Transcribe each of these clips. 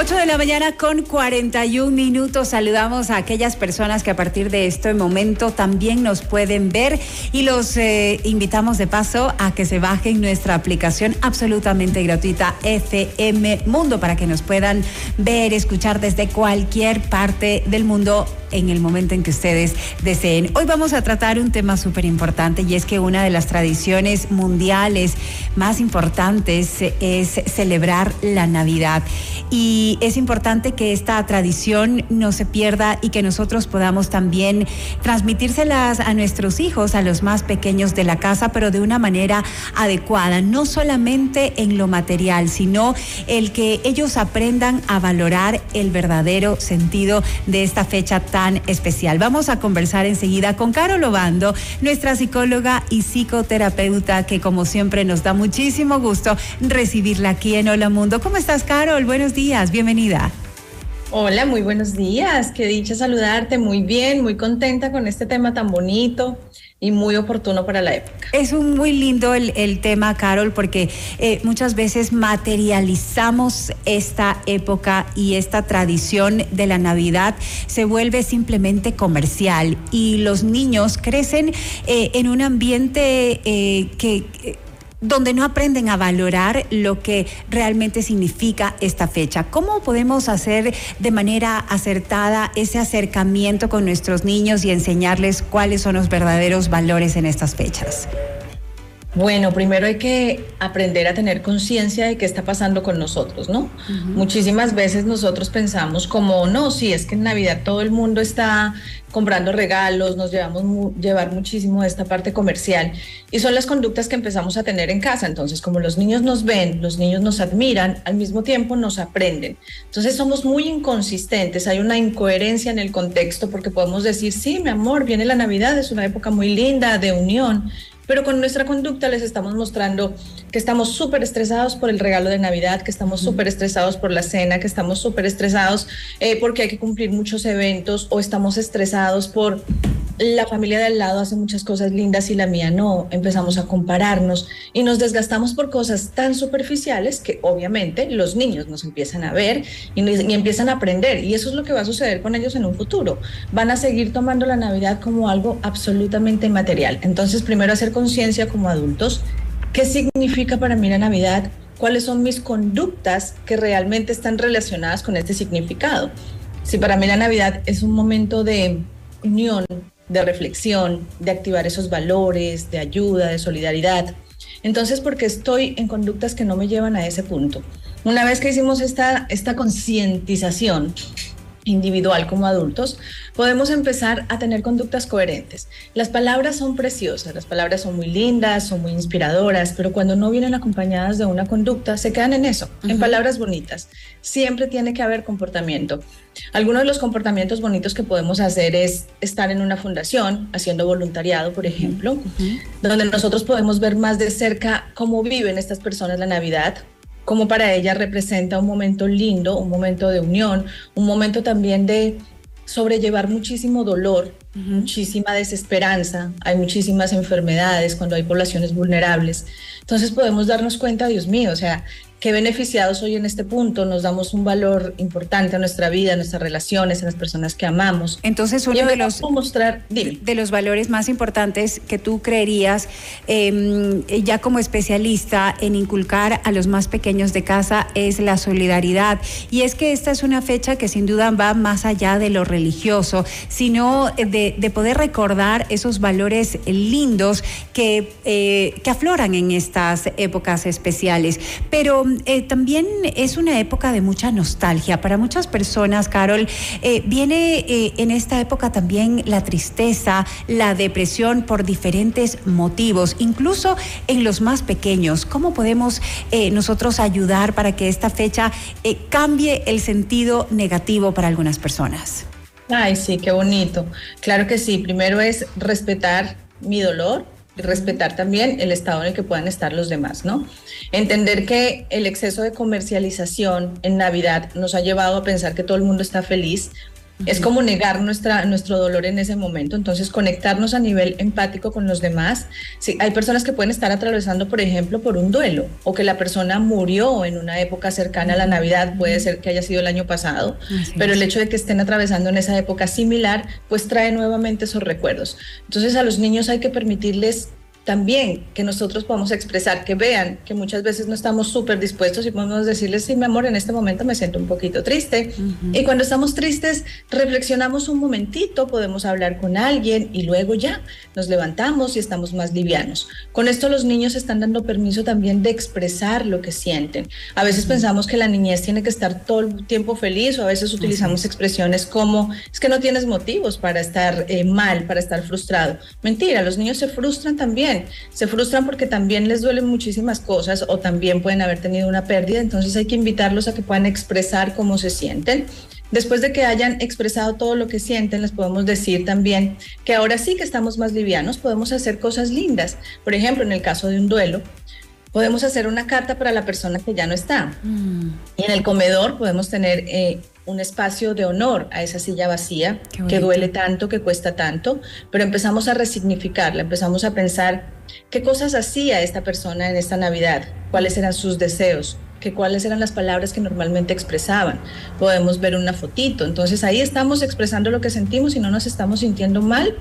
8 de la mañana con 41 minutos. Saludamos a aquellas personas que a partir de este momento también nos pueden ver y los eh, invitamos de paso a que se bajen nuestra aplicación absolutamente gratuita FM Mundo para que nos puedan ver, escuchar desde cualquier parte del mundo en el momento en que ustedes deseen. Hoy vamos a tratar un tema súper importante y es que una de las tradiciones mundiales más importantes es celebrar la Navidad. Y es importante que esta tradición no se pierda y que nosotros podamos también transmitírselas a nuestros hijos, a los más pequeños de la casa, pero de una manera adecuada, no solamente en lo material, sino el que ellos aprendan a valorar el verdadero sentido de esta fecha tan especial. Vamos a conversar enseguida con Carol Obando, nuestra psicóloga y psicoterapeuta, que como siempre nos da muchísimo gusto recibirla aquí en Hola Mundo. ¿Cómo estás, Carol? Buenos días, bienvenida. Hola, muy buenos días. Qué dicha saludarte. Muy bien, muy contenta con este tema tan bonito y muy oportuno para la época. Es un muy lindo el, tema, Carol, porque eh, muchas veces materializamos esta época y esta tradición de la Navidad se vuelve simplemente comercial y los niños crecen eh, en un ambiente eh, que donde no aprenden a valorar lo que realmente significa esta fecha. ¿Cómo podemos hacer de manera acertada ese acercamiento con nuestros niños y enseñarles cuáles son los verdaderos valores en estas fechas? Bueno, primero hay que aprender a tener conciencia de qué está pasando con nosotros, ¿no? Muchísimas veces nosotros pensamos como, no, sí, es que en Navidad todo el mundo está comprando regalos, nos llevamos llevar muchísimo de esta parte comercial y son las conductas que empezamos a tener en casa. Entonces, como los niños nos ven, los niños nos admiran, al mismo tiempo nos aprenden. Entonces, somos muy inconsistentes, hay una incoherencia en el contexto porque podemos decir, sí, mi amor, viene la Navidad, es una época muy linda de unión, pero con nuestra conducta les estamos mostrando que estamos súper estresados por el regalo de Navidad, que estamos súper estresados por la cena, que estamos súper estresados eh, porque hay que cumplir muchos eventos o estamos estresados por la familia de al lado hace muchas cosas lindas y la mía no, empezamos a compararnos y nos desgastamos por cosas tan superficiales que obviamente los niños nos empiezan a ver y, y, empiezan a aprender y eso es lo que va a suceder con ellos en un futuro. Van a seguir tomando la Navidad como algo absolutamente material. Entonces, primero hacer conciencia como adultos, qué significa para mí la Navidad, cuáles son mis conductas que realmente están relacionadas con este significado. Si para mí la Navidad es un momento de unión, de reflexión, de activar esos valores, de ayuda, de solidaridad. Entonces, porque estoy en conductas que no me llevan a ese punto. Una vez que hicimos esta, esta concientización, individual como adultos, podemos empezar a tener conductas coherentes. Las palabras son preciosas, las palabras son muy lindas, son muy inspiradoras, pero cuando no vienen acompañadas de una conducta, se quedan en eso, en palabras bonitas. Siempre tiene que haber comportamiento. Algunos de los comportamientos bonitos que podemos hacer es estar en una fundación, haciendo voluntariado, por ejemplo, donde nosotros podemos ver más de cerca cómo viven estas personas la Navidad, como para ella representa un momento lindo, un momento de unión, un momento también de sobrellevar muchísimo dolor, muchísima desesperanza, hay muchísimas enfermedades cuando hay poblaciones vulnerables. Entonces podemos darnos cuenta, Dios mío, o sea, qué beneficiados hoy en este punto, nos damos un valor importante a nuestra vida, a nuestras relaciones, a las personas que amamos. Entonces, uno de los, mostrar, de los valores más importantes que tú creerías, em, ya como especialista en inculcar a los más pequeños de casa, es la solidaridad. Y es que esta es una fecha que sin duda va más allá de lo religioso, sino de, poder recordar esos valores lindos que, eh, que afloran en estas épocas especiales. Pero eh, también es una época de mucha nostalgia. Para muchas personas, Carol, eh, viene eh, en esta época también la tristeza, la depresión por diferentes motivos, incluso en los más pequeños. ¿Cómo podemos nosotros ayudar para que esta fecha cambie el sentido negativo para algunas personas? Ay, sí, qué bonito. Claro que sí. Primero es respetar mi dolor, respetar también el estado en el que puedan estar los demás, ¿no? Entender que el exceso de comercialización en Navidad nos ha llevado a pensar que todo el mundo está feliz Es como negar nuestra, nuestro dolor en ese momento. Entonces, conectarnos a nivel empático con los demás. Sí, hay personas que pueden estar atravesando, por ejemplo, por un duelo o que la persona murió en una época cercana a la Navidad, puede ser que haya sido el año pasado, pero el hecho de que estén atravesando en esa época similar, pues trae nuevamente esos recuerdos. Entonces, a los niños hay que permitirles también que nosotros podamos expresar, que vean que muchas veces no estamos súper dispuestos y podemos decirles, sí, mi amor, en este momento me siento un poquito triste. Y cuando estamos tristes, reflexionamos un momentito, podemos hablar con alguien y luego ya nos levantamos y estamos más livianos. Con esto los niños están dando permiso también de expresar lo que sienten. A veces pensamos que la niñez tiene que estar todo el tiempo feliz o a veces utilizamos expresiones como, es que no tienes motivos para estar eh, mal, para estar frustrado. Mentira, los niños se frustran también se frustran porque también les duelen muchísimas cosas o también pueden haber tenido una pérdida, entonces hay que invitarlos a que puedan expresar cómo se sienten. Después de que hayan expresado todo lo que sienten, les podemos decir también que ahora sí que estamos más livianos, podemos hacer cosas lindas. Por ejemplo, en el caso de un duelo, podemos hacer una carta para la persona que ya no está. Mm. Y en el comedor podemos tener eh, un espacio de honor a esa silla vacía que duele tanto, que cuesta tanto, pero empezamos a resignificarla, empezamos a pensar qué cosas hacía esta persona en esta Navidad, cuáles eran sus deseos, que cuáles eran las palabras que normalmente expresaban. Podemos ver una fotito, entonces ahí estamos expresando lo que sentimos y no nos estamos sintiendo mal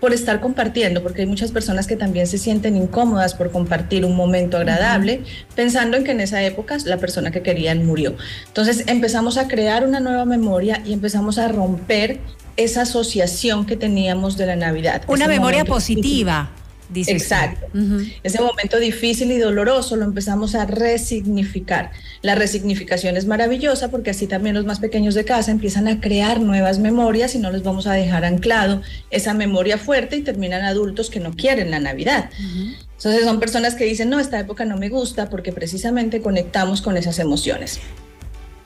por estar compartiendo, porque hay muchas personas que también se sienten incómodas por compartir un momento agradable, pensando en que en esa época la persona que querían murió. Entonces empezamos a crear una nueva memoria y empezamos a romper esa asociación que teníamos de la Navidad. Una memoria positiva. Exacto. Ese momento difícil y doloroso lo empezamos a resignificar. La resignificación es maravillosa porque así también los más pequeños de casa empiezan a crear nuevas memorias y no les vamos a dejar anclado esa memoria fuerte y terminan adultos que no quieren la Navidad. Entonces son personas que dicen, no, esta época no me gusta porque precisamente conectamos con esas emociones.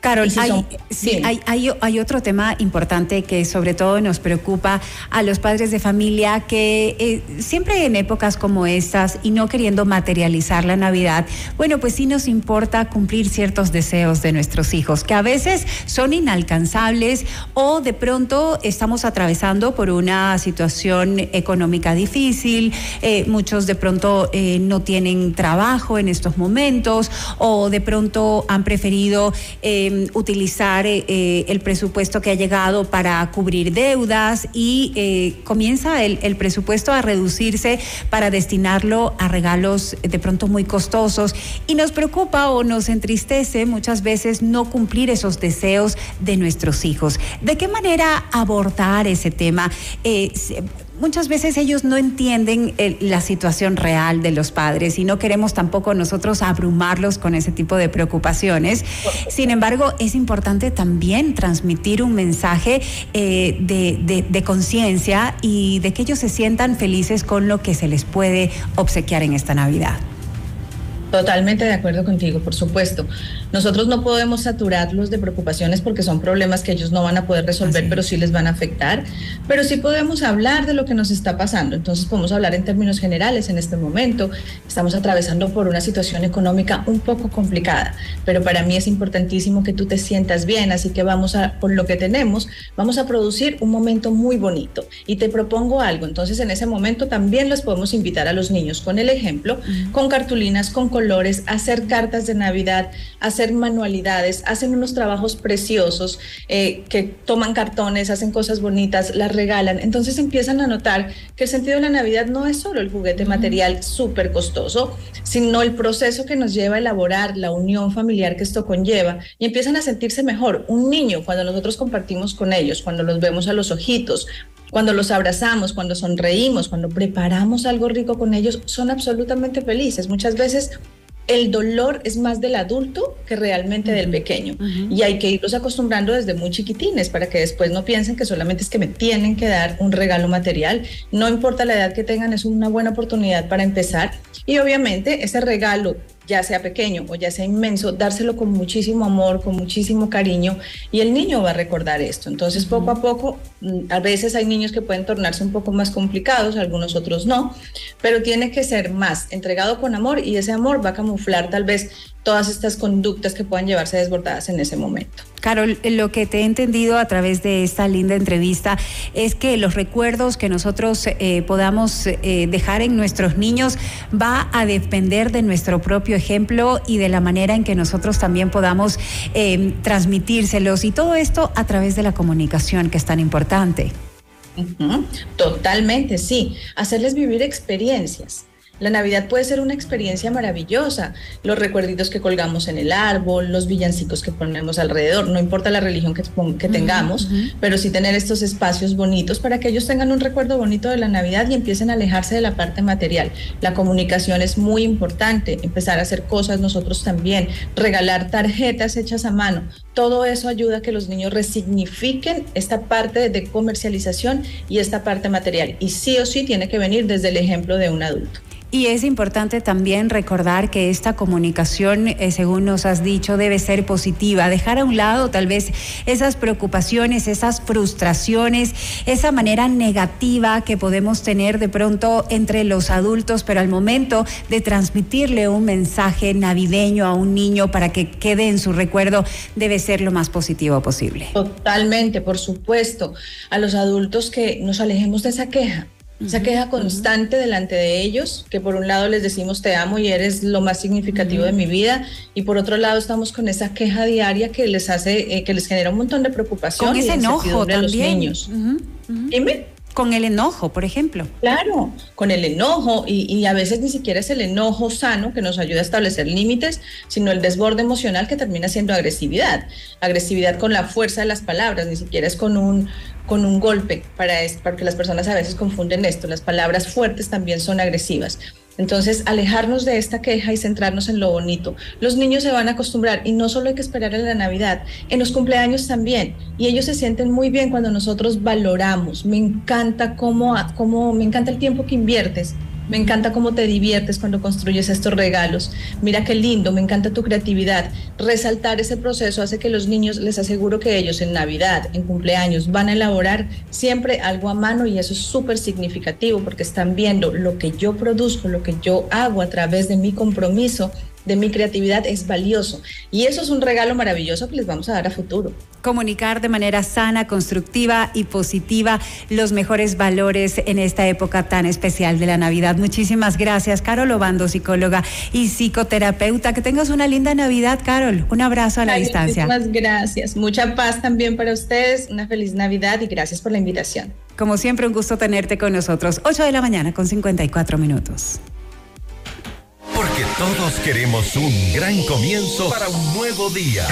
Carol, hay, sí, hay, hay, otro tema importante que sobre todo nos preocupa a los padres de familia que eh, siempre en épocas como estas y no queriendo materializar la Navidad, bueno, pues sí nos importa cumplir ciertos deseos de nuestros hijos, que a veces son inalcanzables o de pronto estamos atravesando por una situación económica difícil, eh, muchos de pronto eh, no tienen trabajo en estos momentos o de pronto han preferido... Em, utilizar eh, eh, el presupuesto que ha llegado para cubrir deudas y eh, comienza el, el, presupuesto a reducirse para destinarlo a regalos de pronto muy costosos y nos preocupa o nos entristece muchas veces no cumplir esos deseos de nuestros hijos. ¿De qué manera abordar ese tema? Muchas veces ellos no entienden eh, la situación real de los padres y no queremos tampoco nosotros abrumarlos con ese tipo de preocupaciones. Sin embargo, es importante también transmitir un mensaje eh, de, de conciencia y de que ellos se sientan felices con lo que se les puede obsequiar en esta Navidad. Totalmente de acuerdo contigo, por supuesto. Nosotros no podemos saturarlos de preocupaciones porque son problemas que ellos no van a poder resolver, pero sí les van a afectar. Pero sí podemos hablar de lo que nos está pasando. Entonces podemos hablar en términos generales en este momento. Estamos atravesando por una situación económica un poco complicada, pero para mí es importantísimo que tú te sientas bien, así que vamos a, por lo que tenemos, vamos a producir un momento muy bonito. Y te propongo algo. Entonces en ese momento también los podemos invitar a los niños con el ejemplo, con cartulinas, con colores, hacer cartas de Navidad, hacer manualidades, hacen unos trabajos preciosos, eh, que toman cartones, hacen cosas bonitas, las regalan. Entonces empiezan a notar que el sentido de la Navidad no es solo el juguete material súper costoso, sino el proceso que nos lleva a elaborar la unión familiar que esto conlleva y empiezan a sentirse mejor. Un niño, cuando nosotros compartimos con ellos, cuando los vemos a los ojitos, cuando los abrazamos, cuando sonreímos, cuando preparamos algo rico con ellos, son absolutamente felices. Muchas veces el dolor es más del adulto que realmente del pequeño. Y hay que irlos acostumbrando desde muy chiquitines para que después no piensen que solamente es que me tienen que dar un regalo material. No importa la edad que tengan, es una buena oportunidad para empezar. Y obviamente ese regalo ya sea pequeño o ya sea inmenso, dárselo con muchísimo amor, con muchísimo cariño y el niño va a recordar esto. Entonces, poco a poco, mm, a veces hay niños que pueden tornarse un poco más complicados, algunos otros no, pero tiene que ser más entregado con amor y ese amor va a camuflar tal vez todas estas conductas que puedan llevarse desbordadas en ese momento. Carol, lo que te he entendido a través de esta linda entrevista es que los recuerdos que nosotros eh, podamos eh, dejar en nuestros niños va a depender de nuestro propio ejemplo y de la manera en que nosotros también podamos eh, transmitírselos y todo esto a través de la comunicación que es tan importante. Totalmente, sí. Hacerles vivir experiencias. La Navidad puede ser una experiencia maravillosa. Los recuerditos que colgamos en el árbol, los villancicos que ponemos alrededor, no importa la religión que, que tengamos, pero sí tener estos espacios bonitos para que ellos tengan un recuerdo bonito de la Navidad y empiecen a alejarse de la parte material. La comunicación es muy importante, empezar a hacer cosas nosotros también, regalar tarjetas hechas a mano. Todo eso ayuda a que los niños resignifiquen esta parte de comercialización y esta parte material. Y sí o sí tiene que venir desde el ejemplo de un adulto. Y es importante también recordar que esta comunicación, eh, según nos has dicho, debe ser positiva, dejar a un lado tal vez esas preocupaciones, esas frustraciones, esa manera negativa que podemos tener de pronto entre los adultos, pero al momento de transmitirle un mensaje navideño a un niño para que quede en su recuerdo, debe ser lo más positivo posible. Totalmente, por supuesto. A los adultos que nos alejemos de esa queja esa queja constante delante de ellos, que por un lado les decimos te amo y eres lo más significativo de mi vida, y por otro lado estamos con esa queja diaria que les hace, eh, que les genera un montón de preocupación. Con ese enojo también. los niños. Dime. Con el enojo, por ejemplo. Claro, con el enojo y, y, a veces ni siquiera es el enojo sano que nos ayuda a establecer límites, sino el desborde emocional que termina siendo agresividad. Agresividad con la fuerza de las palabras, ni siquiera es con un, con un golpe, para porque las personas a veces confunden esto. Las palabras fuertes también son agresivas. Entonces, alejarnos de esta queja y centrarnos en lo bonito. Los niños se van a acostumbrar y no solo hay que esperar a la Navidad, en los cumpleaños también. Y ellos se sienten muy bien cuando nosotros valoramos. Me encanta cómo, cómo me encanta el tiempo que inviertes me encanta cómo te diviertes cuando construyes estos regalos. Mira qué lindo, me encanta tu creatividad. Resaltar ese proceso hace que los niños, les aseguro que ellos en Navidad, en cumpleaños, van a elaborar siempre algo a mano y eso es súper significativo porque están viendo lo que yo produzco, lo que yo hago a través de mi compromiso de mi creatividad es valioso. Y eso es un regalo maravilloso que les vamos a dar a futuro. Comunicar de manera sana, constructiva y positiva los mejores valores en esta época tan especial de la Navidad. Muchísimas gracias, Carol Obando, psicóloga y psicoterapeuta. Que tengas una linda Navidad, Carol. Un abrazo a la distancia. Muchas gracias. Mucha paz también para ustedes. Una feliz Navidad y gracias por la invitación. Como siempre, un gusto tenerte con nosotros. 8 de la mañana con 54 minutos. Todos queremos un gran comienzo para un nuevo día.